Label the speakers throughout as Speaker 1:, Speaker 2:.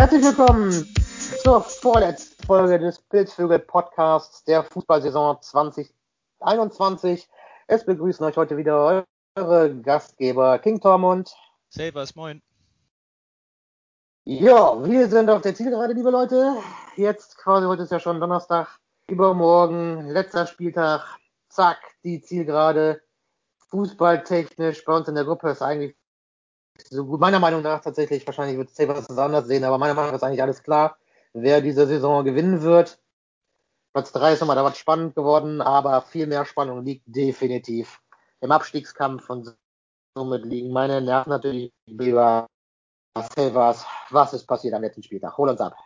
Speaker 1: Herzlich willkommen zur vorletzten Folge des Pilzvögel Podcasts der Fußballsaison 2021. Es begrüßen euch heute wieder eure Gastgeber King Tormund.
Speaker 2: Servus, moin.
Speaker 1: Ja, wir sind auf der Zielgerade, liebe Leute. Jetzt quasi, heute ist ja schon Donnerstag, übermorgen, letzter Spieltag. Zack, die Zielgerade. Fußballtechnisch bei uns in der Gruppe ist eigentlich so. Meiner Meinung nach tatsächlich, wahrscheinlich wird Sabres das anders sehen, aber meiner Meinung nach ist eigentlich alles klar, wer diese Saison gewinnen wird. Platz 3 ist nochmal da was spannend geworden, aber viel mehr Spannung liegt definitiv im Abstiegskampf und somit liegen meine Nerven natürlich lieber. Sabres. Was ist passiert am letzten Spieltag? Hol uns ab.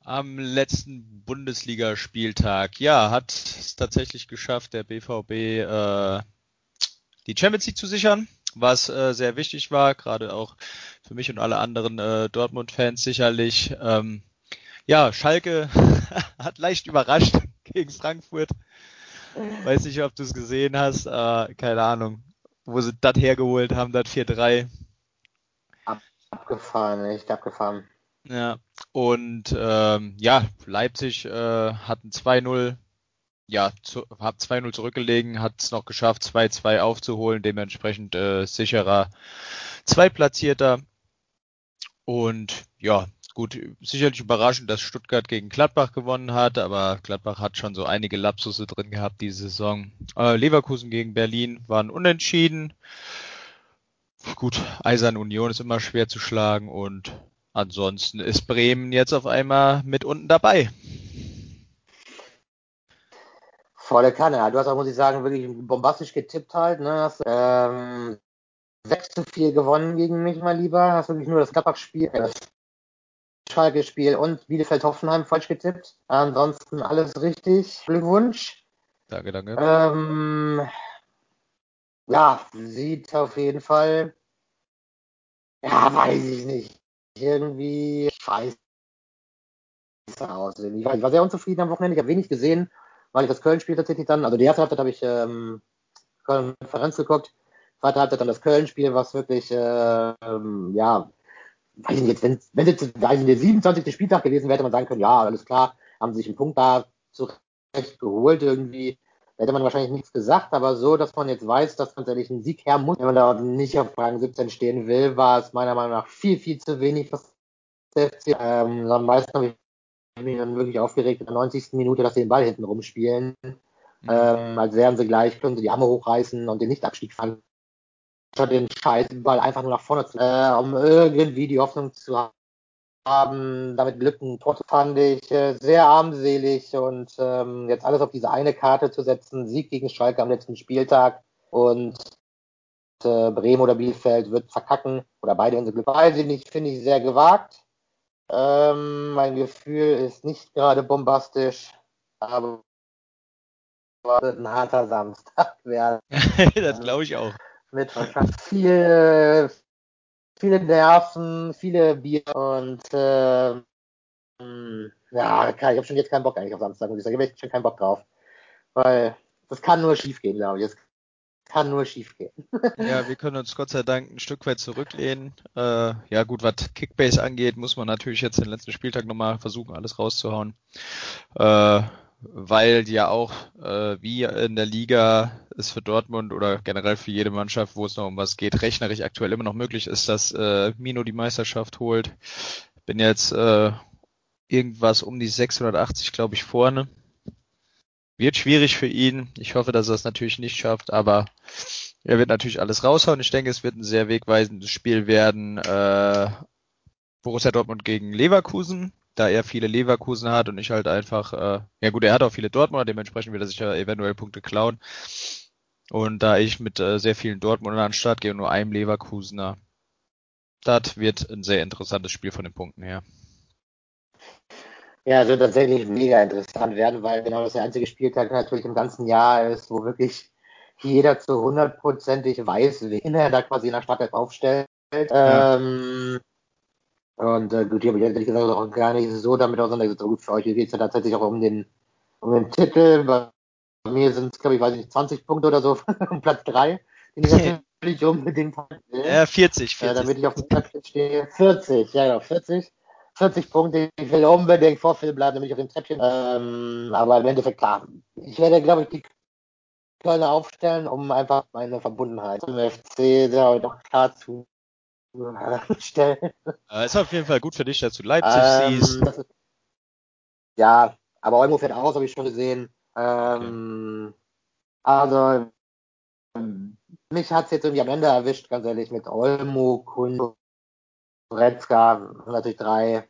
Speaker 2: Am letzten Bundesligaspieltag, ja, hat es tatsächlich geschafft, der BVB äh, die Champions League zu sichern was äh, sehr wichtig war, gerade auch für mich und alle anderen äh, Dortmund-Fans sicherlich. Ähm, ja, Schalke hat leicht überrascht gegen Frankfurt. Weiß nicht, ob du es gesehen hast. Äh, keine Ahnung, wo sie das hergeholt haben, das 4-3.
Speaker 1: Abgefahren, echt abgefahren.
Speaker 2: Ja, und ähm, ja, Leipzig äh, hatten 2-0 ja, zu, hab 2-0 zurückgelegen, hat es noch geschafft, 2-2 aufzuholen, dementsprechend äh, sicherer Zweitplatzierter. Und ja, gut, sicherlich überraschend, dass Stuttgart gegen Gladbach gewonnen hat, aber Gladbach hat schon so einige Lapsusse drin gehabt diese Saison. Äh, Leverkusen gegen Berlin waren unentschieden. Gut, Eisern Union ist immer schwer zu schlagen und ansonsten ist Bremen jetzt auf einmal mit unten dabei.
Speaker 1: Volle Kanne. Du hast auch, muss ich sagen, wirklich bombastisch getippt halt. Ne? Hast ähm, 6 zu 4 gewonnen gegen mich, mal lieber. Hast wirklich nur das Gladbach-Spiel, äh, das Schalke-Spiel und Bielefeld-Hoffenheim falsch getippt. Ansonsten alles richtig. Glückwunsch.
Speaker 2: Danke, danke.
Speaker 1: Ähm, ja, sieht auf jeden Fall, ja, weiß ich nicht, irgendwie scheiße aus. Ich war, ich war sehr unzufrieden am Wochenende. Ich habe wenig gesehen weil ich das Köln-Spiel tatsächlich dann, also die erste Halbzeit habe ich ähm, Konferenz geguckt, zweite Halbzeit dann das Köln-Spiel, was wirklich, äh, ähm, ja, weiß ich nicht, wenn, wenn jetzt weiß nicht, der 27. Spieltag gewesen wäre, hätte man sagen können, ja, alles klar, haben sie sich einen Punkt da zurecht geholt irgendwie. Da hätte man wahrscheinlich nichts gesagt, aber so, dass man jetzt weiß, dass tatsächlich ein Sieg her muss, wenn man da nicht auf Rang 17 stehen will, war es meiner Meinung nach viel, viel zu wenig, was der FC. Ähm, am meisten ich mich dann wirklich aufgeregt in der 90. Minute, dass sie den Ball hinten rumspielen. Mhm. Ähm, als wären sie gleich, können sie die Arme hochreißen und den Nichtabstieg fangen. Statt den scheiß Ball einfach nur nach vorne zu, äh, um irgendwie die Hoffnung zu haben, damit Glück ein Tor fand ich äh, sehr armselig und ähm, jetzt alles auf diese eine Karte zu setzen, Sieg gegen Schalke am letzten Spieltag und äh, Bremen oder Bielefeld wird verkacken oder beide, sie Glück. Weiß ich nicht, finde ich sehr gewagt. Ähm, mein Gefühl ist nicht gerade bombastisch, aber es wird ein harter Samstag werden.
Speaker 2: das glaube ich auch.
Speaker 1: Mit wahrscheinlich viel, viele Nerven, viele Bier und äh, ja, ich habe schon jetzt keinen Bock eigentlich auf Samstag, muss ich sagen. Ich habe schon keinen Bock drauf. Weil das kann nur schief gehen, glaube ich. Das kann nur schief gehen.
Speaker 2: ja, wir können uns Gott sei Dank ein Stück weit zurücklehnen. Äh, ja gut, was Kickbase angeht, muss man natürlich jetzt den letzten Spieltag nochmal versuchen, alles rauszuhauen. Äh, weil ja auch äh, wie in der Liga es für Dortmund oder generell für jede Mannschaft, wo es noch um was geht, rechnerisch aktuell immer noch möglich ist, dass äh, Mino die Meisterschaft holt. Bin jetzt äh, irgendwas um die 680, glaube ich, vorne. Wird schwierig für ihn. Ich hoffe, dass er es natürlich nicht schafft, aber er wird natürlich alles raushauen. Ich denke, es wird ein sehr wegweisendes Spiel werden. Äh, Borussia Dortmund gegen Leverkusen, da er viele Leverkusen hat und ich halt einfach, äh, ja gut, er hat auch viele Dortmunder, dementsprechend wird er sicher eventuell Punkte klauen. Und da ich mit äh, sehr vielen Dortmundern an den Start gehe und nur einem Leverkusener, das wird ein sehr interessantes Spiel von den Punkten her.
Speaker 1: Ja, es wird tatsächlich mega interessant werden, weil genau das der einzige Spieltag natürlich im ganzen Jahr ist, wo wirklich jeder zu hundertprozentig weiß, wen er da quasi in der Stadt aufstellt. Ja. Ähm, und äh, gut, hier habe ich ehrlich gesagt auch gar nicht so damit auseinandergesetzt. Aber gut, für euch geht es ja tatsächlich auch um den, um den Titel. Bei mir sind es, glaube ich, weiß nicht, 20 Punkte oder so um Platz 3, den ich natürlich unbedingt
Speaker 2: Ja, 40, 40.
Speaker 1: Äh, damit ich auf dem Treppchen stehe. 40, ja genau, 40. 40 Punkte. Ich will unbedingt vor Phil bleiben, damit ich auf dem Treppchen. Ähm, aber im Endeffekt, klar. Ich werde, glaube ich, die Kölner aufstellen, um einfach meine Verbundenheit zum FC da doch klar zu stellen.
Speaker 2: Äh, ist auf jeden Fall gut für dich, dass du Leipzig
Speaker 1: Ähm,
Speaker 2: siehst.
Speaker 1: ist, ja, aber Olmo fährt aus, habe ich schon gesehen. Ähm, Also, ähm, mich hat es jetzt irgendwie am Ende erwischt, ganz ehrlich, mit Olmo, Kun, Goretzka, und natürlich drei,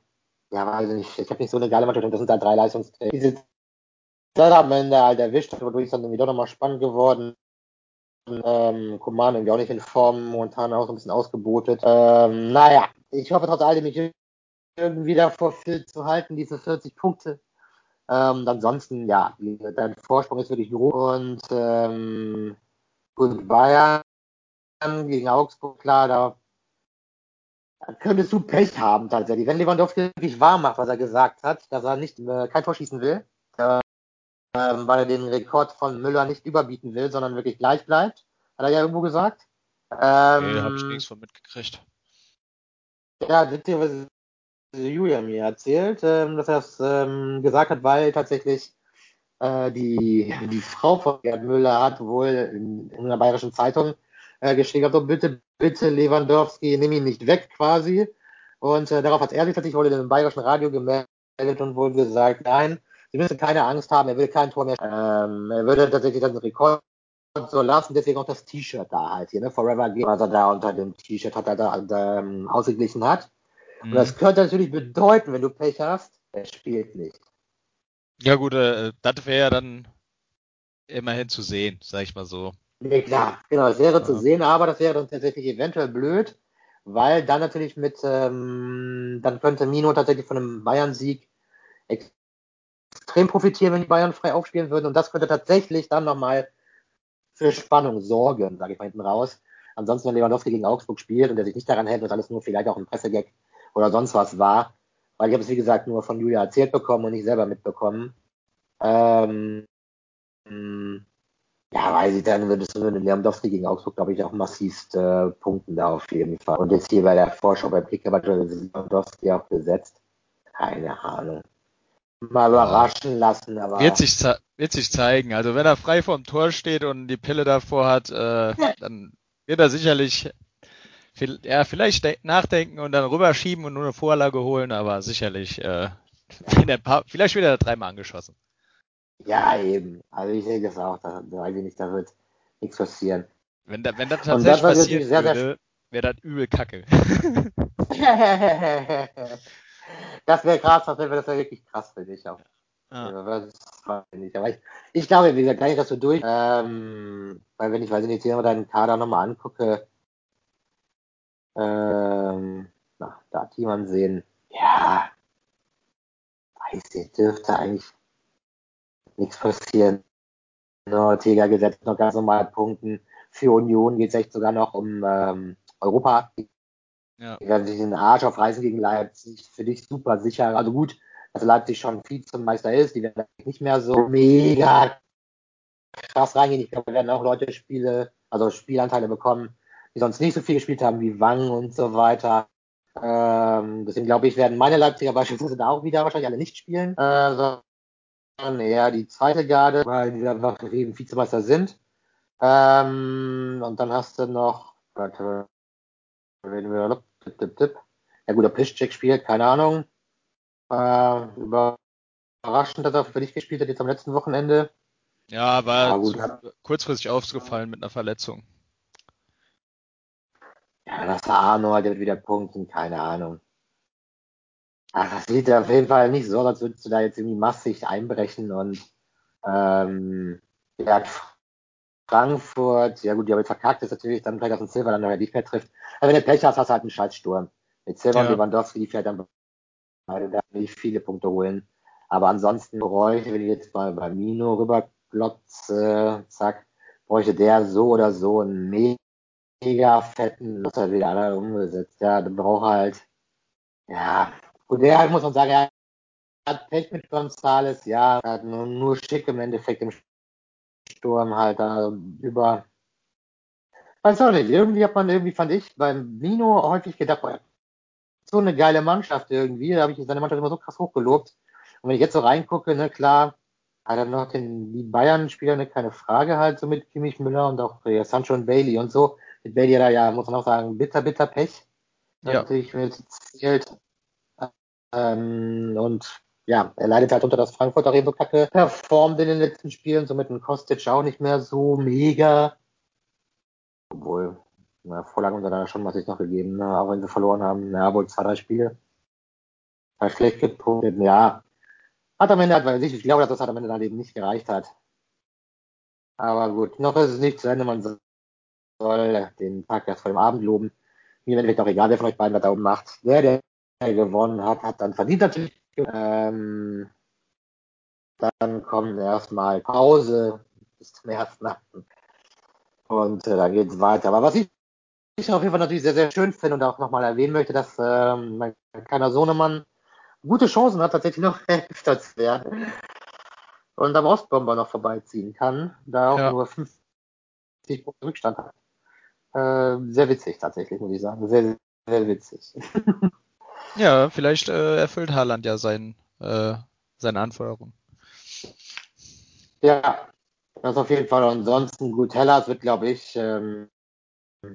Speaker 1: ja, weiß ich nicht, ich habe nicht so eine geile Mannschaft das sind dann drei Leistungsträger. Die sind dann am Ende halt erwischt, wodurch ist dann irgendwie doch nochmal spannend geworden. Ähm, Kuman irgendwie auch nicht in Form, momentan auch so ein bisschen ausgebotet. Ähm, naja, ich hoffe trotz allem, mich irgendwie davor fit zu halten, diese 40 Punkte. Ähm, ansonsten, ja, dein Vorsprung ist wirklich groß und ähm, gut, Bayern gegen Augsburg, klar, da, da könntest du Pech haben tatsächlich. Wenn Lewandowski wirklich wahr macht, was er gesagt hat, dass er nicht äh, kein Tor schießen will, äh, weil er den Rekord von Müller nicht überbieten will, sondern wirklich gleich bleibt, hat er ja irgendwo gesagt. Ähm,
Speaker 2: Nee, da habe ich nichts von mitgekriegt.
Speaker 1: Ja, das was Julia mir erzählt, ähm, dass er es ähm, gesagt hat, weil tatsächlich äh, die, die Frau von Gerd Müller hat wohl in, in einer bayerischen Zeitung äh, geschrieben, gehabt, so, bitte, bitte Lewandowski, nimm ihn nicht weg quasi. Und äh, darauf hat er sich tatsächlich wohl in einem bayerischen Radio gemeldet und wohl gesagt, nein, Sie müssen keine Angst haben, er will kein Tor mehr. Ähm, er würde tatsächlich dann den Rekord so lassen, deswegen auch das T-Shirt da halt hier, ne? Forever Game, was er da unter dem T-Shirt hat, er da, da ähm, ausgeglichen hat. Und
Speaker 2: Mhm.
Speaker 1: das könnte natürlich bedeuten, wenn du Pech hast, er spielt nicht.
Speaker 2: Ja gut, äh, das wäre ja dann immerhin zu sehen, sag ich mal so.
Speaker 1: Nee, klar, genau, das wäre zu
Speaker 2: Ja.
Speaker 1: sehen, aber das wäre dann tatsächlich eventuell blöd, weil dann natürlich mit, ähm, dann könnte Mino tatsächlich von einem Bayern-Sieg extrem profitieren, wenn die Bayern frei aufspielen würden und das könnte tatsächlich dann nochmal für Spannung sorgen, sage ich mal hinten raus. Ansonsten, wenn Lewandowski gegen Augsburg spielt und der sich nicht daran hält, dass alles nur vielleicht auch ein Pressegag oder sonst was war, weil ich habe es wie gesagt nur von Julia erzählt bekommen und nicht selber mitbekommen. Ähm, ja, weiß ich, dann würdest du mit Lewandowski gegen Augsburg, glaube ich, auch massivst äh, punkten da auf jeden Fall. Und jetzt hier bei der Vorschau bei Kicker war Lewandowski auch besetzt. Keine Ahnung. Mal
Speaker 2: Ja.
Speaker 1: überraschen lassen, aber
Speaker 2: Wird sich, wird sich zeigen. Also wenn er frei vorm Tor steht und die Pille davor hat, äh, dann wird er sicherlich viel, ja, vielleicht de- nachdenken und dann rüberschieben und nur eine Vorlage holen, aber sicherlich, äh, wenn er paar, vielleicht wird er dreimal angeschossen.
Speaker 1: Ja, eben. Also ich sehe das auch, da, da weiß ich nicht, da wird nichts passieren.
Speaker 2: Wenn, da, wenn das tatsächlich
Speaker 1: das,
Speaker 2: passieren
Speaker 1: sehr,
Speaker 2: würde, wäre das übel kacke.
Speaker 1: das wäre krass, das wäre das wär wirklich krass für dich auch. Ich nicht. Aber ich, ich glaube, wie gesagt, gar nicht, dass du durch. Ähm, weil wenn ich, weiß ich nicht, hier deinen Kader nochmal angucke, ähm, na, da hat jemand sehen. Ja, weiß ich, dürfte eigentlich nichts passieren. Ortega gesetzt noch ganz normal Punkten. Für Union geht es echt sogar noch um ähm, Europa.
Speaker 2: Ja.
Speaker 1: Die werden sich den Arsch aufreißen gegen Leipzig. Für dich super sicher. Also gut, dass Leipzig schon Vizemeister ist. Die werden nicht mehr so mega krass reingehen. Ich glaube, wir werden auch Leute Spiele, also Spielanteile bekommen, die sonst nicht so viel gespielt haben wie Wang und so weiter. Ähm, deswegen glaube ich, werden meine Leipziger beispielsweise da auch wieder wahrscheinlich alle nicht spielen, äh, eher die zweite Garde, weil die einfach eben Vizemeister sind. Ähm, und dann hast du noch, warte, reden wir, tipp, tipp, tipp. Ja gut, der Piszczek spielt, keine Ahnung. Äh, überraschend, dass er für dich gespielt hat jetzt am letzten Wochenende.
Speaker 2: Ja, war
Speaker 1: Ja,
Speaker 2: kurzfristig aufgefallen mit einer Verletzung.
Speaker 1: Ja, das war Arnold, der wird wieder punkten, keine Ahnung. Ach, das sieht auf jeden Fall nicht so aus, als würdest du da jetzt irgendwie massig einbrechen und ähm, ja, Frankfurt, ja gut, die haben jetzt verkackt, ist natürlich dann vielleicht auf den Silver dann noch nicht mehr trifft. Aber wenn du Pech hast, hast du halt einen Scheißsturm. Mit Silver
Speaker 2: Ja.
Speaker 1: und Lewandowski, die vielleicht dann beide da nicht viele Punkte holen. Aber ansonsten bräuchte, wenn ich jetzt mal bei Mino rüberklotze, zack, bräuchte der so oder so einen mega fetten, das hat wieder einer umgesetzt. Ja, dann braucht halt, ja, und der halt, muss man sagen, er hat Pech mit Gonzales, ja, er hat nur, nur schick im Endeffekt im Sturm halt da über. weiß auch nicht, irgendwie hat man irgendwie, fand ich, beim Nino häufig gedacht, boah, so eine geile Mannschaft irgendwie, da habe ich seine Mannschaft immer so krass hochgelobt. Und wenn ich jetzt so reingucke, ne, klar, hat er noch den, die Bayern-Spieler, ne, keine Frage halt, so mit Kimmich Müller und auch ja, Sancho und Bailey und so. Mit Bailey hat er ja, muss man auch sagen, bitter, bitter Pech. Ja. Natürlich mit zählt. Ähm, und ja, er leidet halt unter, dass Frankfurt auch eben performt in den letzten Spielen, so mit dem Kostic auch nicht mehr so mega. Obwohl, na, Vorlagen haben da schon massig noch gegeben, ne? auch wenn sie verloren haben. Ja, wohl zwei, drei Spiele. War schlecht gepunktet, ja. Hat am Ende halt, weil ich glaube, dass das halt am Ende dann eben nicht gereicht hat. Aber gut, noch ist es nicht zu Ende. Man soll den Tag erst vor dem Abend loben. Mir im Endeffekt auch egal, wer von euch beiden was da oben macht. Der, der gewonnen hat, hat dann verdient natürlich. Ähm, dann kommt erstmal Pause bis zum ersten Und äh, dann geht's weiter. Aber was ich, ich auf jeden Fall natürlich sehr, sehr schön finde und auch nochmal erwähnen möchte, dass ähm, mein kleiner Sohnemann gute Chancen hat, tatsächlich noch Elfter zu werden. Und am Ostbomber noch vorbeiziehen kann, da auch ja. nur 50 Punkte Rückstand hat. Äh, sehr witzig tatsächlich, muss ich sagen. Sehr, sehr witzig.
Speaker 2: Ja, vielleicht äh, erfüllt Haaland ja sein, äh, seine Anforderungen.
Speaker 1: Ja, das auf jeden Fall. Ansonsten gut, Hellas wird, glaube ich, ähm,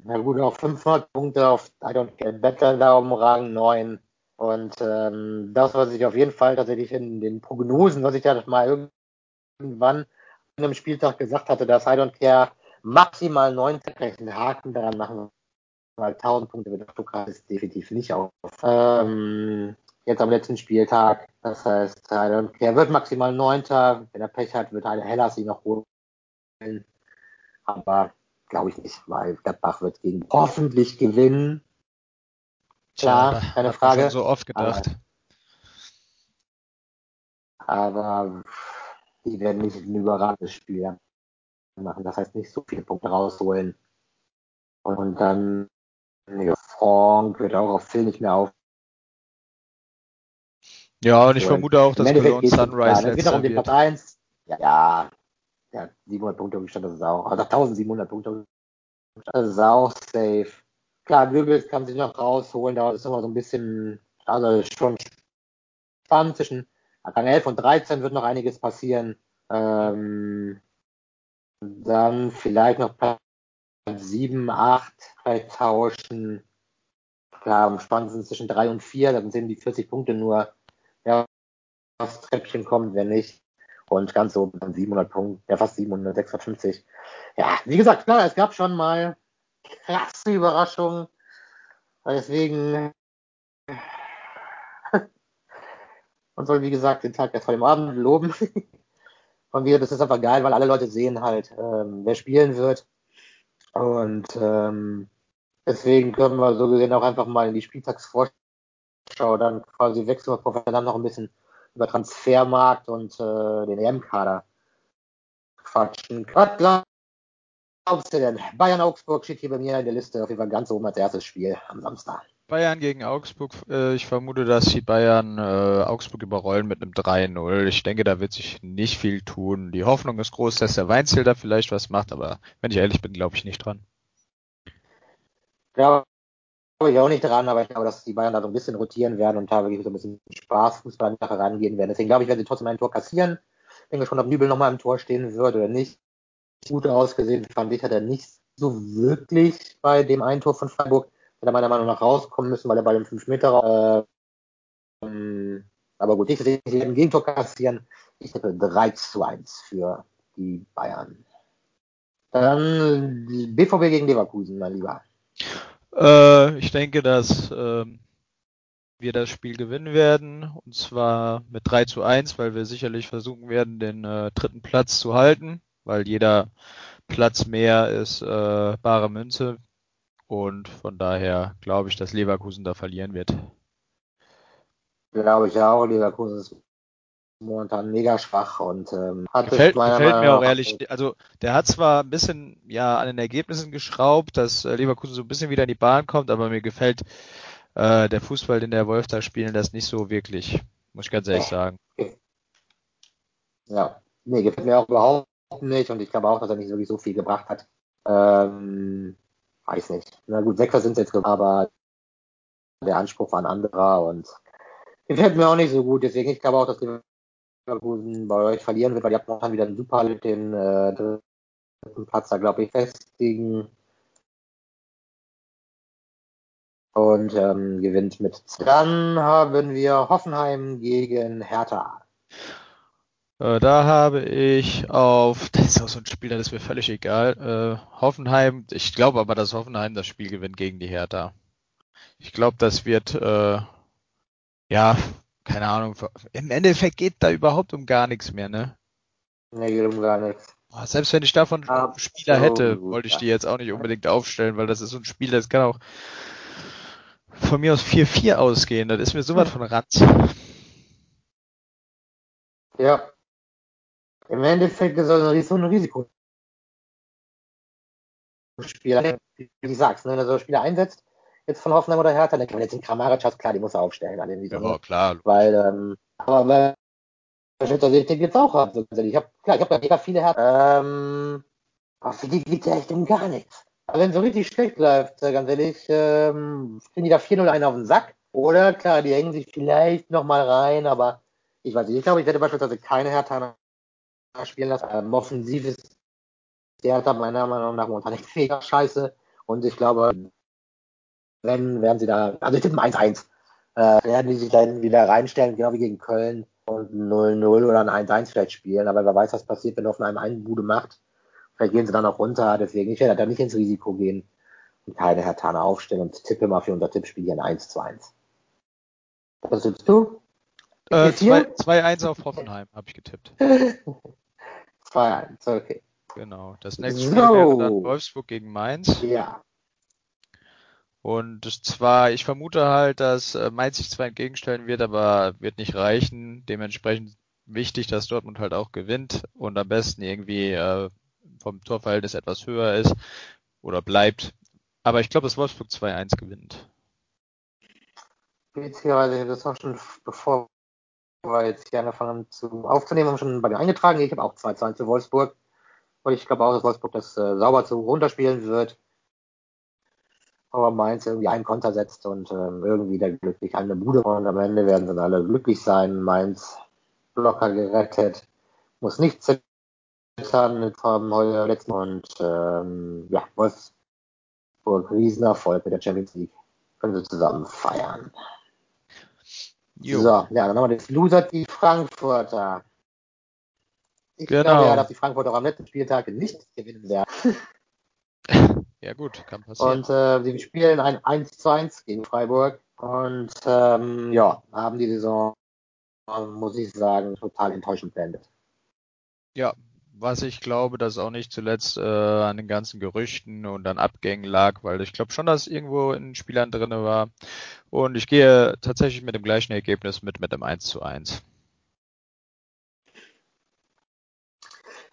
Speaker 1: na gut, auf 500 Punkte auf I don't get better da um Rang 9. Und ähm, das, was ich auf jeden Fall tatsächlich in den Prognosen, was ich ja mal irgendwann an einem Spieltag gesagt hatte, dass I don't care maximal 19 Haken daran machen weil 1000 Punkte wird ist definitiv nicht auf. Ähm, jetzt am letzten Spieltag, das heißt, er wird maximal Neunter, wenn er Pech hat, wird Hellas ihn noch holen. Aber glaube ich nicht, weil Gladbach wird gegen hoffentlich gewinnen. Klar, ja, keine Frage.
Speaker 2: so oft gedacht.
Speaker 1: Aber, aber die werden nicht ein überragendes Spiel machen. Das heißt, nicht so viele Punkte rausholen. Und dann Nee, Frank wird auch auf Phil nicht mehr auf.
Speaker 2: Ja, und ich so, vermute auch, dass Cologne Sunrise
Speaker 1: es geht auch um den Platz 1. Ja, ja, ja, 700 Punkte umgestand, das ist auch, also 1700 Punkte das ist auch safe. Klar, Goebbels kann sich noch rausholen, da ist immer so ein bisschen, also schon spannend zwischen Rang 11 und 13 wird noch einiges passieren. Ähm, dann vielleicht noch Platz 7, 8 vielleicht tauschen. Klar, am spannendsten zwischen 3 und 4, dann sind die 40 Punkte nur, ja, aufs Treppchen kommt, wenn nicht. Und ganz oben dann 700 Punkte, ja, fast 700, 650. Ja, wie gesagt, klar, es gab schon mal krasse Überraschungen. Deswegen, man soll, wie gesagt, den Tag der vor dem Abend loben. Und wieder, das ist einfach geil, weil alle Leute sehen halt, ähm, wer spielen wird. Und ähm, deswegen können wir so gesehen auch einfach mal in die Spieltagsvorschau dann quasi wechseln, bevor wir dann noch ein bisschen über Transfermarkt und äh, den EM-Kader quatschen. Was glaubst du denn? Bayern-Augsburg steht hier bei mir in der Liste auf jeden Fall ganz oben als erstes Spiel am Samstag.
Speaker 2: Bayern gegen Augsburg. Äh, ich vermute, dass die Bayern äh, Augsburg überrollen mit einem 3-0. Ich denke, da wird sich nicht viel tun. Die Hoffnung ist groß, dass der Weinzel da vielleicht was macht, aber wenn ich ehrlich bin, glaube ich nicht dran.
Speaker 1: Glaube ich auch nicht dran, aber ich glaube, dass die Bayern da so ein bisschen rotieren werden und wirklich so ein bisschen Spaß Fußball nachher rangehen werden. Deswegen glaube ich, werden sie trotzdem ein Tor kassieren. Ich denke schon, ob Nübel nochmal im Tor stehen wird oder nicht. Gut ausgesehen fand ich, hat er nicht so wirklich bei dem einen Tor von Freiburg hätte meiner Meinung nach rauskommen müssen, weil er bei dem 5 Meter äh, aber gut, ich sehe ein Gegentor kassieren. Ich hätte 3 zu 1 für die Bayern. Dann BVB gegen Leverkusen, mein Lieber.
Speaker 2: Äh, ich denke, dass äh, wir das Spiel gewinnen werden. Und zwar mit 3 zu 1, weil wir sicherlich versuchen werden, den äh, dritten Platz zu halten, weil jeder Platz mehr ist äh, bare Münze. Und von daher glaube ich, dass Leverkusen da verlieren wird.
Speaker 1: Glaube ich auch. Leverkusen ist momentan mega schwach und ähm,
Speaker 2: hat gefällt, gefällt mir auch ehrlich. Also der hat zwar ein bisschen ja an den Ergebnissen geschraubt, dass äh, Leverkusen so ein bisschen wieder in die Bahn kommt, aber mir gefällt äh, der Fußball, den der Wolf da spielen, das nicht so wirklich, muss ich ganz ehrlich sagen.
Speaker 1: Ja, nee, gefällt mir auch überhaupt nicht und ich glaube auch, dass er nicht wirklich so viel gebracht hat. Ähm, weiß nicht. Na gut, Sechser sind jetzt, aber der Anspruch war ein anderer und gefällt mir auch nicht so gut. Deswegen, ich glaube auch, dass Leverkusen bei euch verlieren wird, weil ihr habt momentan wieder einen super den äh, dritten Platz da, glaube ich, festigen. Und ähm, gewinnt mit. Dann haben wir Hoffenheim gegen Hertha.
Speaker 2: Äh, da habe ich auf, das ist auch so ein Spiel, das ist mir völlig egal. Äh, Hoffenheim, ich glaube aber, dass Hoffenheim das Spiel gewinnt gegen die Hertha. Ich glaube, das wird, äh, ja, keine Ahnung, im Endeffekt geht da überhaupt um gar nichts mehr, ne?
Speaker 1: Nee, geht um gar nichts.
Speaker 2: Selbst wenn ich davon Absolut. Spieler hätte, wollte ich die jetzt auch nicht unbedingt aufstellen, weil das ist so ein Spiel, das kann auch von mir aus 4-4 ausgehen. Das ist mir sowas von Ratz.
Speaker 1: Ja, im Endeffekt ist es so ein Risiko. Spieler, wie du sagst, ne, wenn er so Spieler einsetzt, jetzt von Hoffenheim oder Hertha, dann kann man jetzt den Kramaric klar, die muss er aufstellen. An
Speaker 2: ja, ne? klar.
Speaker 1: Weil, ähm, aber weil, den jetzt auch ab. Ich habe, klar, ich habe mega viele Hertha. Ähm, aber für die geht ja echt um gar nichts. Aber wenn es so richtig schlecht läuft, ganz ehrlich, ähm, kriegen die da 4-0 einen auf den Sack. Oder, klar, die hängen sich vielleicht nochmal rein, aber ich weiß nicht, ich glaube, ich werde beispielsweise keine Hertha spielen lassen. Ähm, offensiv ist der hat meiner Meinung nach momentan echt mega scheiße. Und ich glaube, wenn, werden sie da, also ich tippe 1-1, äh, werden die sich dann wieder reinstellen, genau wie gegen Köln und 0-0 oder ein 1-1 vielleicht spielen. Aber wer weiß, was passiert, wenn Hoffenheim einen Bude macht. Vielleicht gehen sie dann auch runter. Deswegen, ich werde da nicht ins Risiko gehen und keine Herr Tana aufstellen und tippe mal für unser Tippspiel hier ein 1-2-1. Was tippst du?
Speaker 2: 2-1 äh, auf Hoffenheim habe ich getippt.
Speaker 1: 2-1, okay.
Speaker 2: Genau. Das nächste Spiel wäre dann Wolfsburg gegen Mainz.
Speaker 1: Ja.
Speaker 2: Und zwar, ich vermute halt, dass äh, Mainz sich zwar entgegenstellen wird, aber wird nicht reichen. Dementsprechend wichtig, dass Dortmund halt auch gewinnt und am besten irgendwie äh, vom Torverhältnis etwas höher ist oder bleibt. Aber ich glaube, dass Wolfsburg 2-1 gewinnt.
Speaker 1: Beziehungsweise, ich habe das auch schon bevor wir jetzt hier angefangen zu aufzunehmen, haben schon bei mir eingetragen. Ich habe auch 2-2 für Wolfsburg. Und ich glaube auch, dass Wolfsburg das äh, sauber zu runterspielen wird. Aber Mainz irgendwie einen Konter setzt und ähm, irgendwie dann glücklich eine Bude und am Ende werden sie alle glücklich sein. Mainz locker gerettet, muss nicht zittern vom letzten und ähm, ja, Wolfsburg Riesenerfolg mit der Champions League. Können sie zusammen feiern. Jo. So, ja, dann haben wir das Loser, die Frankfurter. Ich genau. glaube ja, dass die Frankfurter auch am letzten Spieltag nicht gewinnen werden.
Speaker 2: ja gut, kann passieren.
Speaker 1: Und äh, sie spielen ein 1 zu 1 gegen Freiburg und ähm, ja, haben die Saison, muss ich sagen, total enttäuschend beendet.
Speaker 2: Ja, was ich glaube, dass auch nicht zuletzt äh, an den ganzen Gerüchten und an Abgängen lag, weil ich glaube schon, dass irgendwo in Spielern drinne war. Und ich gehe tatsächlich mit dem gleichen Ergebnis mit, mit dem 1 zu 1.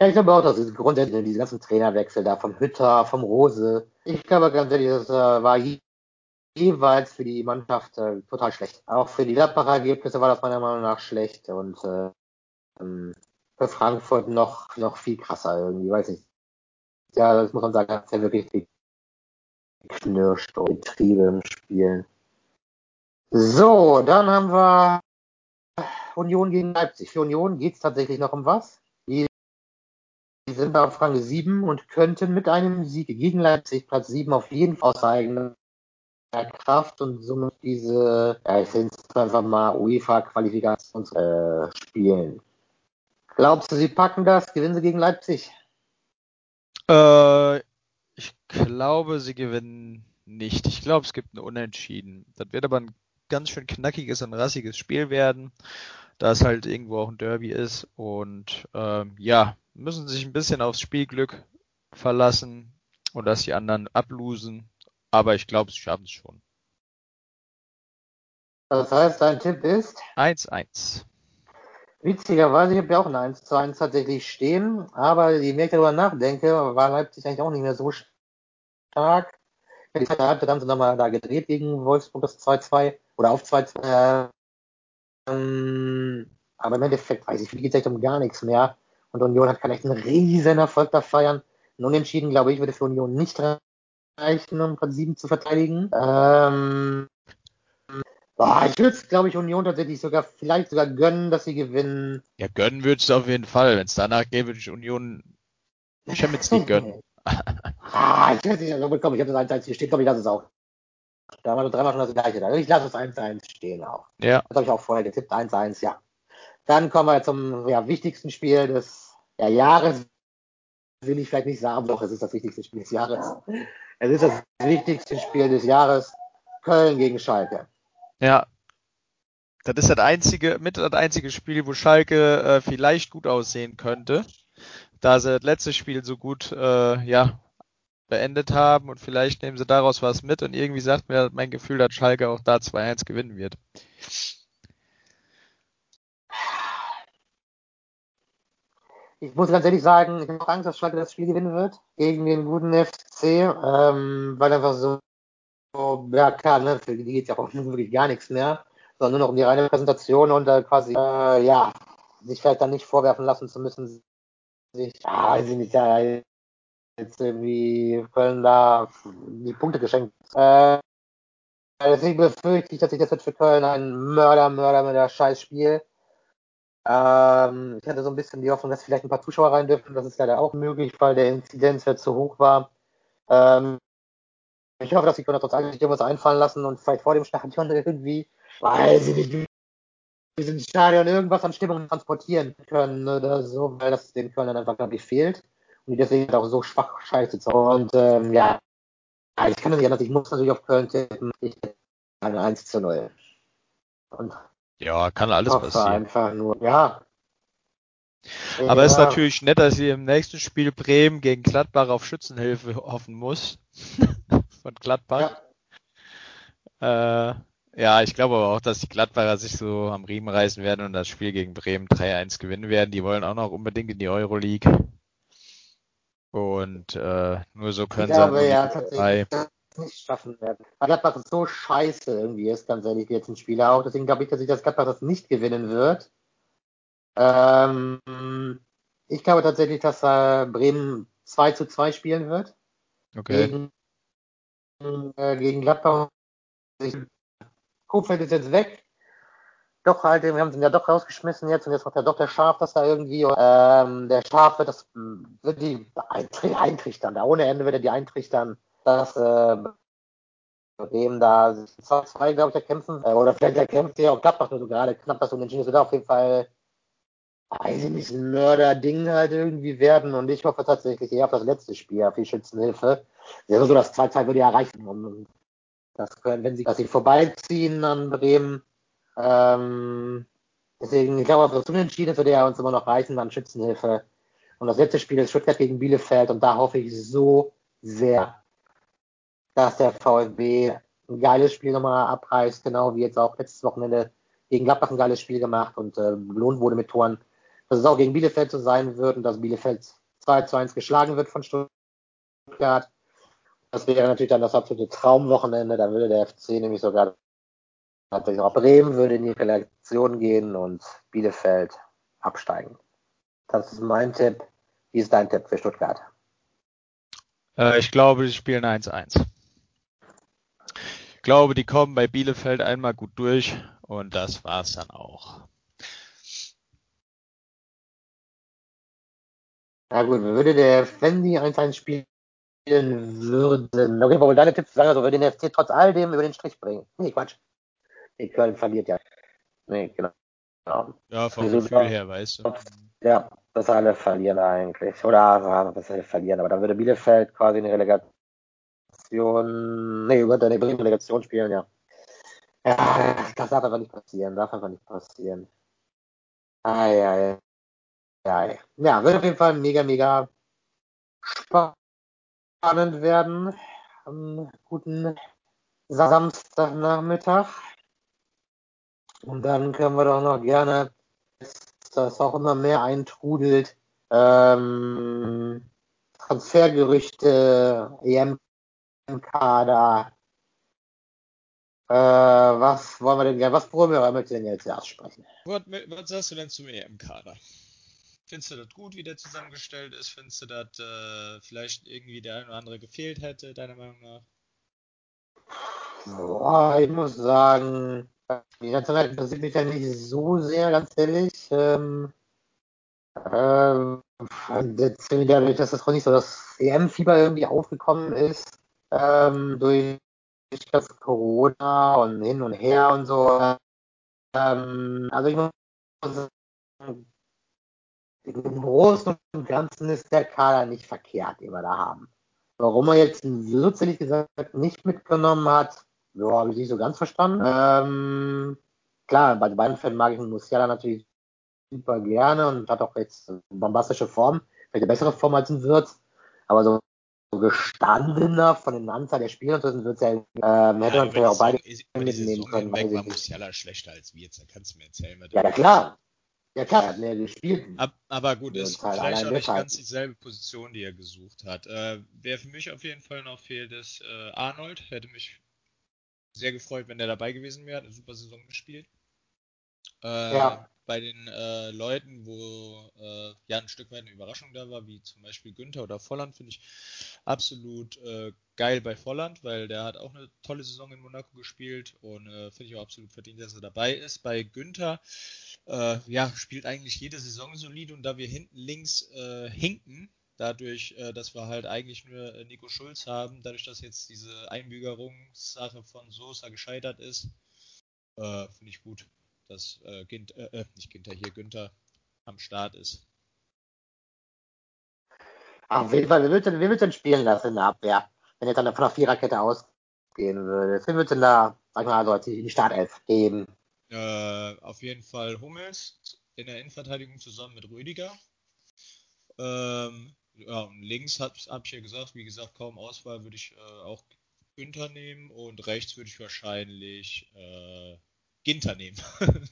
Speaker 1: Ja, ich glaube auch, dass es grundsätzlich diese ganzen Trainerwechsel da vom Hütter, vom Rose, ich glaube ganz ehrlich, das äh, war jeweils für die Mannschaft äh, total schlecht. Auch für die Gladbacher Ergebnisse war das meiner Meinung nach schlecht und äh, für Frankfurt noch, noch viel krasser irgendwie, weiß ich. Ja, das muss man sagen, hat ja wirklich geknirscht und Triebe im Spielen. So, dann haben wir Union gegen Leipzig. Für Union geht es tatsächlich noch um was. Die sind auf Rang 7 und könnten mit einem Sieg gegen Leipzig Platz 7 auf jeden Fall aus eigener Kraft und somit diese, ja, ich finde es einfach mal UEFA-Qualifikations äh, spielen. Glaubst du, sie packen das? Gewinnen sie gegen Leipzig?
Speaker 2: Äh, ich glaube, sie gewinnen nicht. Ich glaube, es gibt ein Unentschieden. Das wird aber ein ganz schön knackiges und rassiges Spiel werden, da es halt irgendwo auch ein Derby ist. Und ähm, ja, müssen sich ein bisschen aufs Spielglück verlassen und dass die anderen ablosen. Aber ich glaube, sie schaffen es schon.
Speaker 1: Das heißt, dein Tipp ist?
Speaker 2: 1-1.
Speaker 1: Witzigerweise, ich habe ja auch ein 1 zu 1 tatsächlich stehen, aber je mehr ich darüber nachdenke, war Leipzig eigentlich auch nicht mehr so stark. Die zweite Halbzeit haben sie nochmal da gedreht gegen Wolfsburg das 2-2 oder auf 2-2. Ähm, aber im Endeffekt weiß ich, für die geht es um gar nichts mehr. Und Union hat kann echt einen riesen Erfolg da feiern. Ein Unentschieden, glaube ich, würde für Union nicht erreichen, um Platz 7 zu verteidigen. Ähm, boah, ich würde es, glaube ich, Union tatsächlich sogar, vielleicht sogar gönnen, dass sie gewinnen.
Speaker 2: Ja, gönnen würdest du auf jeden Fall. Wenn es danach geht, würde ich Union Champions League gönnen.
Speaker 1: ah, ich weiß nicht, also, komm, ich habe das 1-1 hier steht, glaube ich, lasse es auch. Da haben wir dreimal schon das gleiche. Also ich lasse das 1-1 stehen auch.
Speaker 2: Ja.
Speaker 1: Das habe ich auch vorher getippt, 1-1, ja. Dann kommen wir zum ja, wichtigsten Spiel des ja, Jahres. Will ich vielleicht nicht sagen, doch, es ist das wichtigste Spiel des Jahres. Es ist das wichtigste Spiel des Jahres. Köln gegen Schalke.
Speaker 2: Ja. Das ist das einzige, mit das einzige Spiel, wo Schalke äh, vielleicht gut aussehen könnte. Da sie das letzte Spiel so gut äh, ja, beendet haben und vielleicht nehmen sie daraus was mit und irgendwie sagt mir mein Gefühl, dass Schalke auch da 2-1 gewinnen wird.
Speaker 1: Ich muss ganz ehrlich sagen, ich habe Angst, dass Schalke das Spiel gewinnen wird gegen den guten FC, ähm, weil einfach so, ja klar, ne, für die geht ja auch wirklich gar nichts mehr, sondern nur noch um die reine Präsentation und äh, quasi, äh, ja, sich vielleicht dann nicht vorwerfen lassen zu müssen, sich, ja, weiß ich nicht, ja, jetzt irgendwie Köln da die Punkte geschenkt. Äh, deswegen befürchte ich, dass sich das wird für Köln ein Mörder, Mörder, Mörder Scheißspiel. Ähm, ich hatte so ein bisschen die Hoffnung, dass vielleicht ein paar Zuschauer rein dürfen. Das ist leider auch möglich, weil der Inzidenzwert zu hoch war. Ähm, ich hoffe, dass die Kölner trotz allem sich irgendwas einfallen lassen und vielleicht vor dem Stadion irgendwie, weiß ich nicht, diesem Stadion irgendwas an Stimmung transportieren können oder so, weil das den Kölnern einfach, glaube ich, fehlt. Und die deswegen auch so schwach scheiße zu Und ähm, ja, ich kann das nicht anders. Ich muss natürlich auf Köln tippen. Ich eine 1 zu 0. Und
Speaker 2: ja, kann alles passieren.
Speaker 1: einfach nur, ja.
Speaker 2: Aber es ist
Speaker 1: Ja.
Speaker 2: natürlich nett, dass sie im nächsten Spiel Bremen gegen Gladbach auf Schützenhilfe hoffen muss. Von Gladbach.
Speaker 1: Ja.
Speaker 2: Äh, ja, ich glaube aber auch, dass die Gladbacher sich so am Riemen reißen werden und das Spiel gegen Bremen 3-1 gewinnen werden. Die wollen auch noch unbedingt in die Euroleague. Und äh, nur so
Speaker 1: Ich
Speaker 2: können sie
Speaker 1: glaube
Speaker 2: an
Speaker 1: ja tatsächlich, dass es nicht schaffen werden. Weil Gladbach ist so scheiße irgendwie ist, ganz ehrlich, die letzten Spiele auch. Deswegen glaube ich, dass ich das Gladbach das nicht gewinnen wird. Ähm, ich glaube tatsächlich, dass äh, Bremen 2 zu 2 spielen wird.
Speaker 2: Okay.
Speaker 1: Gegen, äh, gegen Gladbach. Kofeld ist jetzt weg. Doch halt, wir haben ihn ja doch rausgeschmissen jetzt und jetzt macht ja doch der Schaf das da irgendwie. Ähm, der Schaf wird das wird die eintri- eintrichtern. Da ohne Ende wird er die eintrichtern, dass äh, dem da 2-2, glaube ich, erkämpfen. Äh, oder vielleicht erkämpft er auch Gladbach nur so gerade knapp das Unentschieden. Das wird auf jeden Fall, weiß ich nicht, ein Mörder-Ding halt irgendwie werden. Und ich hoffe tatsächlich eher auf das letzte Spiel, auf die Schützenhilfe. Ja, so das 2-2 würde ja reichen. Und das können, wenn sie, dass sie vorbeiziehen an Bremen. Ähm, deswegen, ich glaube, auf das Unentschieden würde ja uns immer noch reichen an Schützenhilfe. Und das letzte Spiel ist Stuttgart gegen Bielefeld und da hoffe ich so sehr, dass der VfB ein geiles Spiel nochmal abreißt, genau wie jetzt auch letztes Wochenende gegen Gladbach ein geiles Spiel gemacht und äh, belohnt wurde mit Toren. Dass es auch gegen Bielefeld so sein wird und dass Bielefeld 2 zu 1 geschlagen wird von Stuttgart. Das wäre natürlich dann das absolute Traumwochenende. Da würde der FC nämlich sogar natürlich auch Bremen würde in die Relegation gehen und Bielefeld absteigen. Das ist mein Tipp. Wie ist dein Tipp für Stuttgart?
Speaker 2: Äh, ich glaube, die spielen 1-1. Ich glaube, die kommen bei Bielefeld einmal gut durch und das war's dann auch.
Speaker 1: Na gut, würde der, wenn die 1-1 spielen würden, okay, wohl deine Tipps sagen, also würde den FC trotz all dem über den Strich bringen. Nee, Quatsch. Nee, Köln verliert ja. Nee, genau.
Speaker 2: Ja, vom Gefühl her, weißt du.
Speaker 1: Ja, dass alle verlieren eigentlich. Oder ja, dass alle verlieren, aber dann würde Bielefeld quasi eine Relegation, nee, über eine Bremen-Relegation spielen, ja. Ja, das darf einfach nicht passieren, darf einfach nicht passieren. Ei, ei, ei. Ja, wird auf jeden Fall mega, mega spannend werden. Am guten Samstagnachmittag. Und dann können wir doch noch gerne, dass auch immer mehr eintrudelt, ähm, Transfergerüchte, EM-Kader. Äh, was wollen wir denn gerne, was wollen wir denn jetzt erst sprechen?
Speaker 2: Was, was sagst du denn zum EM-Kader? Findest du das gut, wie der zusammengestellt ist? Findest du, dass äh, vielleicht irgendwie der ein oder andere gefehlt hätte, deiner Meinung nach?
Speaker 1: Boah, ich muss sagen, die Nationalität interessiert mich ja nicht so sehr, ganz ehrlich. Ähm, ähm, dadurch, dass das auch nicht so das EM-Fieber irgendwie aufgekommen ist, ähm, durch das Corona und hin und her und so. Ähm, also ich muss sagen, im Großen und Ganzen ist der Kader nicht verkehrt, den wir da haben. Warum er jetzt Würz, ehrlich gesagt, nicht mitgenommen hat, ja, habe ich nicht so ganz verstanden. Ähm, klar, bei Bayern-Fan mag ich Musiala natürlich super gerne und hat auch jetzt eine bombastische Form, vielleicht eine bessere Form als ein Würz, aber so, so gestandener von den Anzahl der Spieler, das Würz ja, ähm, hätte
Speaker 2: Ja,
Speaker 1: man vielleicht auch beide
Speaker 2: die
Speaker 1: mitnehmen können, ich
Speaker 2: war. Musiala schlechter als Wirtz, da kannst du mir erzählen.
Speaker 1: Ja,
Speaker 2: willst.
Speaker 1: klar. Ja, klar, er hat mehr gespielt.
Speaker 2: Ab, aber gut,
Speaker 1: Ja,
Speaker 2: ist
Speaker 1: halt
Speaker 2: vielleicht auch nicht ganz dieselbe Position, die er gesucht hat. Äh, wer für mich auf jeden Fall noch fehlt, ist äh, Arnold. Hätte mich sehr gefreut, wenn der dabei gewesen wäre. Hat eine super Saison gespielt. Äh,
Speaker 1: Ja.
Speaker 2: Bei den äh, Leuten, wo äh, ja ein Stück weit eine Überraschung da war, wie zum Beispiel Günther oder Volland, finde ich absolut äh, geil bei Volland, weil der hat auch eine tolle Saison in Monaco gespielt und äh, finde ich auch absolut verdient, dass er dabei ist. Bei Günther, äh, ja, spielt eigentlich jede Saison solide und da wir hinten links äh, hinken, dadurch, äh, dass wir halt eigentlich nur äh, Nico Schulz haben, dadurch, dass jetzt diese Einbürgerungssache von Sosa gescheitert ist, äh, finde ich gut, dass äh, Gint, nicht Ginter, hier Günther am Start ist.
Speaker 1: Auf jeden Fall, denn, wer wird denn spielen lassen in der Abwehr, wenn jetzt dann von der Viererkette ausgehen würde? Wer wird denn da, sag ich mal, also als die Startelf geben?
Speaker 2: Äh, auf jeden Fall Hummels in der Innenverteidigung zusammen mit Rüdiger. Ähm, ja, links habe hab ich ja gesagt, wie gesagt, kaum Auswahl würde ich äh, auch Günther nehmen und rechts würde ich wahrscheinlich äh, Ginter nehmen.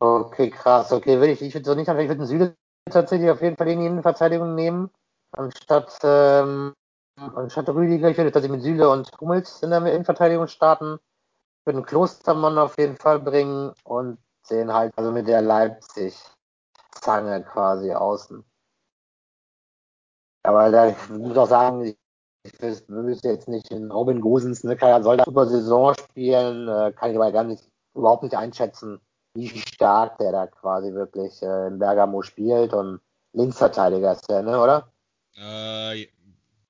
Speaker 1: Okay, krass. Okay, würde ich, ich würde so nicht, aber ich würde den Süle tatsächlich auf jeden Fall in die Innenverteidigung nehmen, anstatt, ähm, anstatt Rüdiger. Ich würde tatsächlich mit Süle und Hummels in der Innenverteidigung starten. Ich würde einen Klostermann auf jeden Fall bringen und den halt, also mit der Leipzig-Zange quasi außen. Aber da, ich muss auch sagen, ich, wüsste jetzt nicht, in Robin Gosens, ne, kann, soll da super Saison spielen, äh, kann ich aber gar nicht, überhaupt nicht einschätzen, wie stark der da quasi wirklich äh, in Bergamo spielt und Linksverteidiger ist der, ne, oder?
Speaker 2: Äh,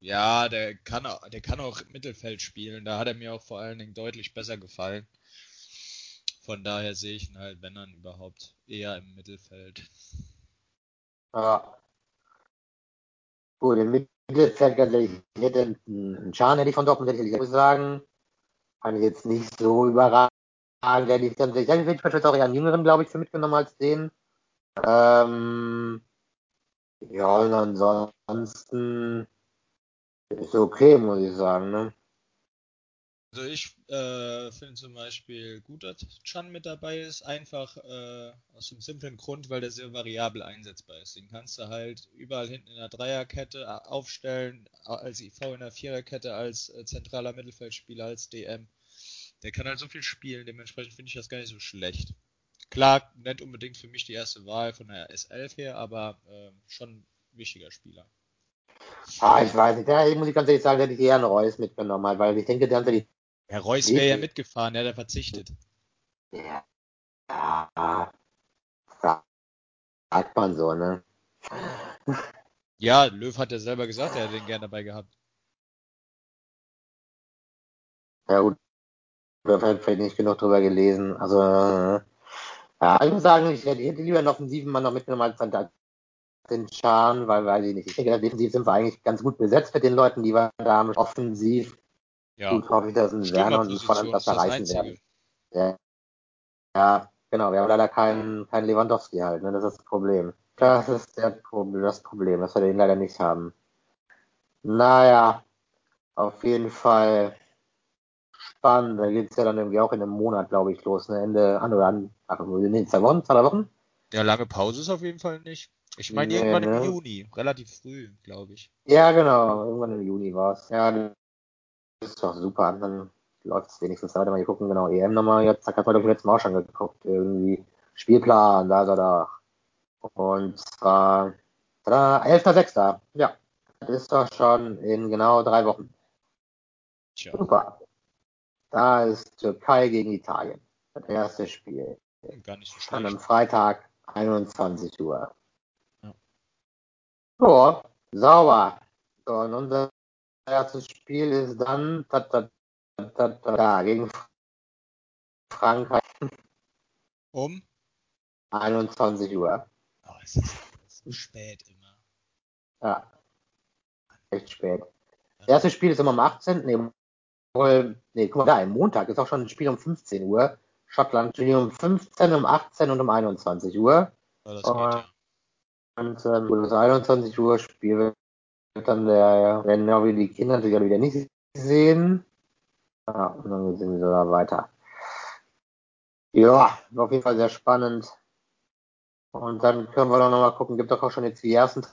Speaker 2: ja, der kann, auch, der kann auch Mittelfeld spielen. Da hat er mir auch vor allen Dingen deutlich besser gefallen. Von daher sehe ich ihn halt, wenn dann überhaupt, eher im Mittelfeld.
Speaker 1: Ja. Gut, im Mittelfeld hätte einen Schahn hätte ich von Dortmund, hätte ich sagen. Fand ich jetzt nicht so überragend, der lief ehrlich. Ich hätte auch eher einen Jüngeren, glaube ich, für mitgenommen als den. Ähm, ja, und ansonsten ist okay, muss ich sagen, ne?
Speaker 2: Also ich äh, finde zum Beispiel gut, dass Chan mit dabei ist, einfach äh, aus dem simplen Grund, weil der sehr variabel einsetzbar ist. Den kannst du halt überall hinten in der Dreierkette äh, aufstellen, als IV in der Viererkette, als äh, zentraler Mittelfeldspieler, als DM. Der kann halt so viel spielen, dementsprechend finde ich das gar nicht so schlecht. Klar, nicht unbedingt für mich die erste Wahl von der S11 her, aber äh, schon ein wichtiger Spieler.
Speaker 1: Ah, ich weiß nicht, ja, muss ich ganz ehrlich sagen, hätte ich eher einen Reus mitgenommen, halt, weil ich denke, der hat die,
Speaker 2: Herr Reus wäre ja mitgefahren, der hat ja verzichtet.
Speaker 1: ja, ja, sagt man so, ne?
Speaker 2: Ja, Löw hat ja selber gesagt, er hätte den gern dabei gehabt.
Speaker 1: Ja, gut, da habe vielleicht nicht genug drüber gelesen, also, äh, ja, ich muss sagen, ich hätte, lieber einen offensiven Mann noch mitgenommen als dann den Schahn, weil, weiß ich nicht, ich denke, defensiv sind wir eigentlich ganz gut besetzt mit den Leuten, die wir da haben, offensiv,
Speaker 2: Ja,
Speaker 1: gut hoffe ich, dass ein Werner und Volland
Speaker 2: Stürmerposition
Speaker 1: was erreichen werden. Ja. ja, genau, wir haben leider keinen, keinen Lewandowski halt, ne? Das ist das Problem. Das ist der Problem, das Problem, dass wir den leider nicht haben. Naja, auf jeden Fall spannend. Da geht's ja dann irgendwie auch in einem Monat, glaube ich, los. Ne? Ende an oder an, ach, nee, zwei Wochen, zwei Wochen?
Speaker 2: Ja, lange Pause ist auf jeden Fall nicht. Ich meine
Speaker 1: Nee,
Speaker 2: irgendwann im
Speaker 1: ne?
Speaker 2: Juni, relativ früh, glaube ich.
Speaker 1: Ja, genau, irgendwann im Juni war's. Ja, das ist doch super. Dann läuft's wenigstens weiter. Mal hier gucken, genau, EM nochmal. Jetzt, hat man doch letztes Mal auch schon geguckt. Irgendwie Spielplan, da ist er da. Und zwar 11.06. Ja, das ist doch schon in genau drei Wochen.
Speaker 2: Tja,
Speaker 1: Super. Da ist Türkei gegen Italien. Das erste Spiel.
Speaker 2: gar nicht so
Speaker 1: Dann am
Speaker 2: schlecht.
Speaker 1: Freitag 21 Uhr.
Speaker 2: Ja.
Speaker 1: So, sauber. So, und unser erstes Spiel ist dann ta, ta, ta, ta, gegen Frankreich
Speaker 2: Um?
Speaker 1: 21 Uhr.
Speaker 2: Oh, es ist so spät immer.
Speaker 1: Ja. Echt spät. Das erste Spiel ist immer am 18. Nee, wohl, nee, guck mal da, am Montag ist auch schon ein Spiel um 15 Uhr. Schottland Spiel um 15, um 18 und um 21 Uhr.
Speaker 2: Ja.
Speaker 1: Und ähm, das 21 Uhr Spiel wird dann der, werden auch wieder die Kinder natürlich wieder nicht sehen. Ja, und dann sind wir sogar weiter. Ja, auf jeden Fall sehr spannend. Und dann können wir doch nochmal gucken, gibt doch auch schon jetzt die ersten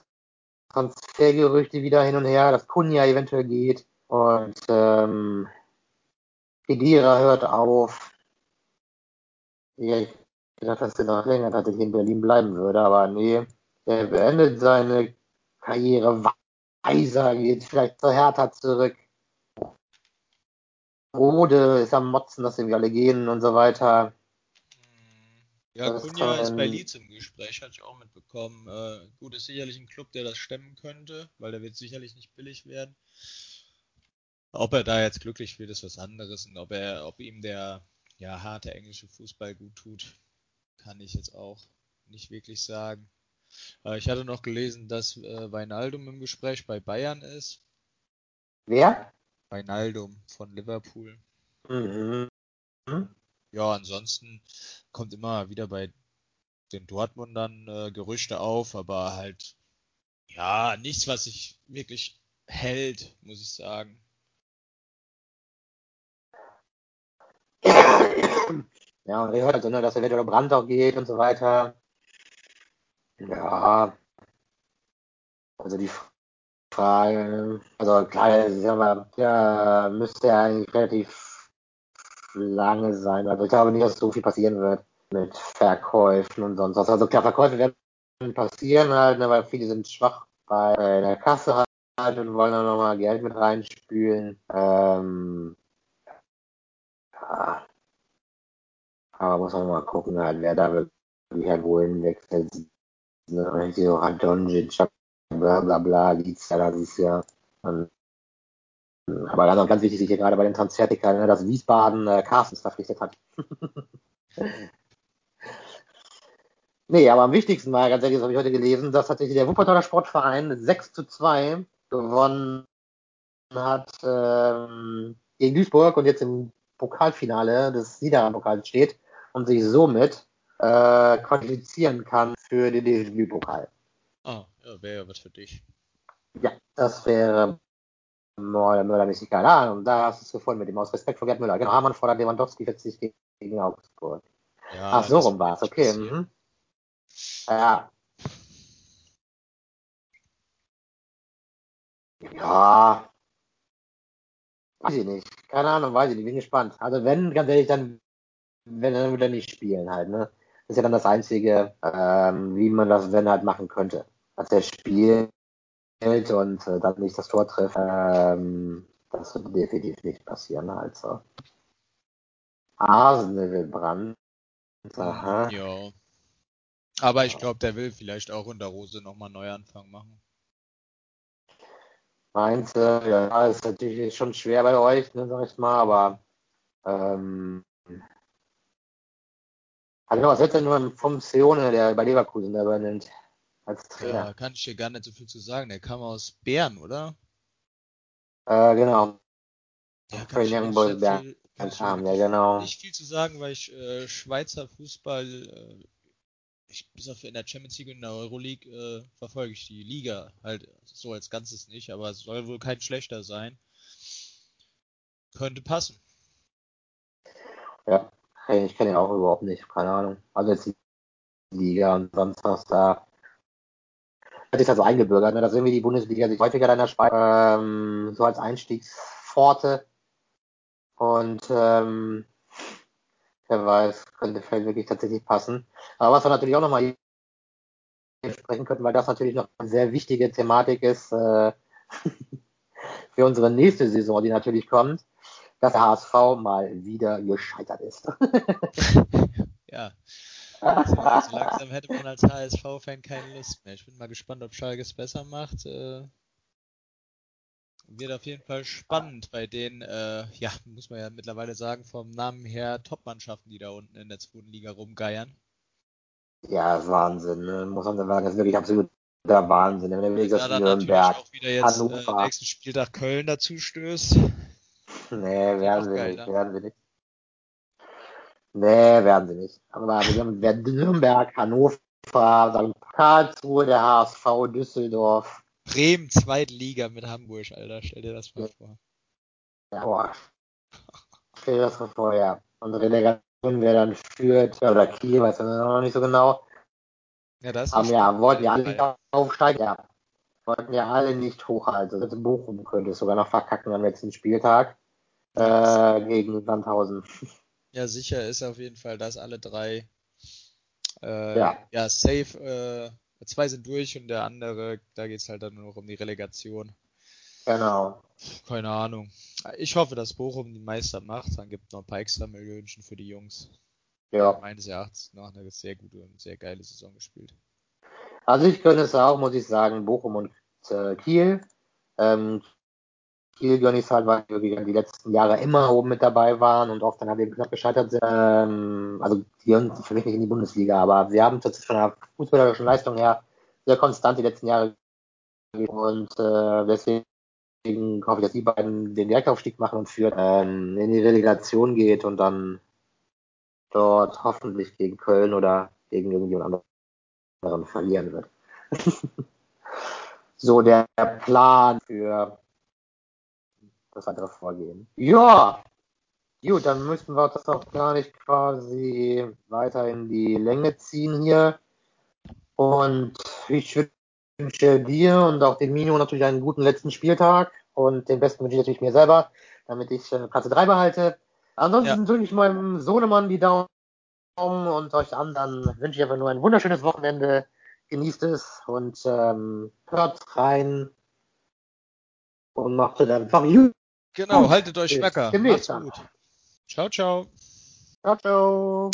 Speaker 1: Transfergerüchte wieder hin und her, dass Kunja eventuell geht und ähm, Kedira hört auf. Ja, ich gedacht, dass er noch länger tatsächlich in Berlin bleiben würde, aber nee, er beendet seine Karriere weiser, geht vielleicht zur Hertha zurück. Rode ist am Motzen, dass sie alle gehen und so weiter.
Speaker 2: Ja,
Speaker 1: Das
Speaker 2: Kunja ist bei Leeds im Gespräch, hatte ich auch mitbekommen. Äh, gut, ist sicherlich ein Club, der das stemmen könnte, weil der wird sicherlich nicht billig werden. Ob er da jetzt glücklich wird, ist was anderes. Und ob er, ob ihm der ja, harte englische Fußball gut tut, kann ich jetzt auch nicht wirklich sagen. Äh, ich hatte noch gelesen, dass äh, Wijnaldum im Gespräch bei Bayern ist.
Speaker 1: Wer?
Speaker 2: Wijnaldum von Liverpool.
Speaker 1: Mhm.
Speaker 2: Ja, ansonsten kommt immer wieder bei den Dortmundern äh, Gerüchte auf, aber halt, ja, nichts, was sich wirklich hält, muss ich sagen.
Speaker 1: Ja, und ich hört also, ne, dass eventuell Brand auch geht und so weiter. Ja. Also die Frage, also klar, ist aber, ja, müsste ja eigentlich relativ lange sein. Also ich glaube nicht, dass so viel passieren wird mit Verkäufen und sonst was. Also klar, Verkäufe werden passieren halt, ne, weil viele sind schwach bei der Kasse halt und wollen dann nochmal Geld mit reinspülen. Ähm, ja. Aber muss man mal gucken, halt, wer da wirklich halt wohin wechselt. Ne, so Radonjic, bla bla bla, Leeds, ja, das ist ja. Und, aber ganz, ganz wichtig hier gerade bei den Transfertickern, ne, dass Wiesbaden äh, Carstens verpflichtet hat. nee, aber am wichtigsten war ganz ehrlich, das habe ich heute gelesen, dass tatsächlich der Wuppertaler Sportverein 6 zu 2 gewonnen hat ähm, gegen Duisburg und jetzt im Pokalfinale des Niederrhein-Pokals steht und sich somit äh, qualifizieren kann für den DFB-Pokal.
Speaker 2: Ah, ja, wäre ja was für dich.
Speaker 1: Ja, das wäre Müller, Müller-mäßig keine Ahnung. Da hast du es gefunden mit dem aus Respekt vor Gerd Müller. Genau, Hamann fordert Lewandowski 40 gegen, gegen Augsburg.
Speaker 2: Ja,
Speaker 1: Ach, so rum war es,
Speaker 2: nicht
Speaker 1: okay. Mhm. Ja. Ja. Weiß ich nicht. Keine Ahnung, weiß ich nicht. Bin gespannt. Also wenn, ganz ehrlich, dann, wenn dann wieder nicht spielen halt, ne? Das ist ja dann das Einzige, ähm, wie man das, wenn halt machen könnte. Dass er spielt und äh, dann nicht das Tor trifft. Ähm, das wird definitiv nicht passieren halt so. Arsenal will Brand. Aha.
Speaker 2: Ja. Aber ich glaube, der will vielleicht auch unter Rose nochmal Neuanfang machen.
Speaker 1: Meinst du, ja, ist natürlich schon schwer bei euch, ne, sag ich mal, aber ähm, also was hältst du denn nur vom Seone, der bei Leverkusen da übernimmt, als
Speaker 2: Da
Speaker 1: Trainer?
Speaker 2: kann ich dir gar nicht so viel zu sagen. Der kam aus Bern, oder?
Speaker 1: Äh, genau.
Speaker 2: Ja, kann ich
Speaker 1: Young
Speaker 2: nicht
Speaker 1: Boys Bern kam, ja genau.
Speaker 2: nicht viel zu sagen, weil ich äh, Schweizer Fußball, äh, ich, bis auf in der Champions League und in der Euroleague äh, verfolge ich die Liga halt so als Ganzes nicht, aber es soll wohl kein schlechter sein. Könnte passen.
Speaker 1: Ja, ich kenne ihn auch überhaupt nicht, keine Ahnung. Also jetzt die Liga und sonst was da. Hat sich da so eingebürgert, ne, dass irgendwie die Bundesliga sich häufiger der Schweiz ähm, so als Einstiegspforte und ähm, wer weiß, könnte vielleicht wirklich tatsächlich passen. Aber was wir natürlich auch nochmal sprechen könnten, weil das natürlich noch eine sehr wichtige Thematik ist äh, für unsere nächste Saison, die natürlich kommt, dass der HSV mal wieder gescheitert ist.
Speaker 2: ja. So, also langsam hätte man als HSV-Fan keine Lust mehr. Ich bin mal gespannt, ob Schalke es besser macht. Äh, wird auf jeden Fall spannend bei den, äh, ja, muss man ja mittlerweile sagen, vom Namen her Top-Mannschaften, die da unten in der zweiten Liga rumgeiern.
Speaker 1: Ja, Wahnsinn, ne? muss man sagen. Das ist wirklich absolut der Wahnsinn. Wenn
Speaker 2: überlegst, dass ja, Nürnberg, auch wieder jetzt Hannover. Äh, nächsten Spieltag Köln dazu stößt.
Speaker 1: Nee, werden sie nicht, werden sie nicht. Nee, werden sie nicht. Aber wir haben Nürnberg, Hannover, Karlsruhe, der HSV, Düsseldorf.
Speaker 2: Bremen, Zweitliga mit Hamburg, Alter. Stell dir das mal vor.
Speaker 1: Ja, boah. Stell dir das mal vor, ja. Und Relegation wer dann führt, oder Kiel, weiß man noch nicht so genau. Ja, das Haben ja, wollten ja alle nicht aufsteigen, ja. Wollten ja alle nicht hochhalten. Also Bochum könnte es sogar noch verkacken am letzten Spieltag äh, gegen Sandhausen.
Speaker 2: Ja, sicher ist auf jeden Fall, dass alle drei äh, ja. ja, safe, äh, zwei sind durch und der andere, da geht es halt dann nur noch um die Relegation.
Speaker 1: Genau.
Speaker 2: Keine Ahnung. Ich hoffe, dass Bochum die Meister macht. Dann gibt es noch ein paar extra Millionen für die Jungs. Ja. Meines Erachtens noch eine sehr gute und sehr geile Saison gespielt.
Speaker 1: Also ich gönne es auch, muss ich sagen, Bochum und äh, Kiel. Ähm, Es halt, weil wir die letzten Jahre immer oben mit dabei waren und oft dann halt eben knapp gescheitert sind. Ähm, also die gehören für mich nicht in die Bundesliga, aber sie haben tatsächlich von der fußballerischen Leistung her sehr konstant die letzten Jahre und äh, deswegen Deswegen hoffe ich, dass die beiden den Direktaufstieg machen und für ähm, in die Relegation geht und dann dort hoffentlich gegen Köln oder gegen irgendjemand anderen verlieren wird. so der Plan für das weitere Vorgehen. Ja, gut, dann müssen wir das auch gar nicht quasi weiter in die Länge ziehen hier. Und ich wünsche dir und auch dem Mino natürlich einen guten letzten Spieltag und den besten wünsche ich natürlich mir selber, damit ich äh, Platz 3 behalte. Ansonsten ja. drücke ich meinem Sohnemann die Daumen und euch anderen wünsche ich einfach nur ein wunderschönes Wochenende. Genießt es und ähm, hört rein und macht es einfach gut.
Speaker 2: Genau, haltet euch schmecker. Macht's gut. Ciao, ciao.
Speaker 1: Ciao, ciao.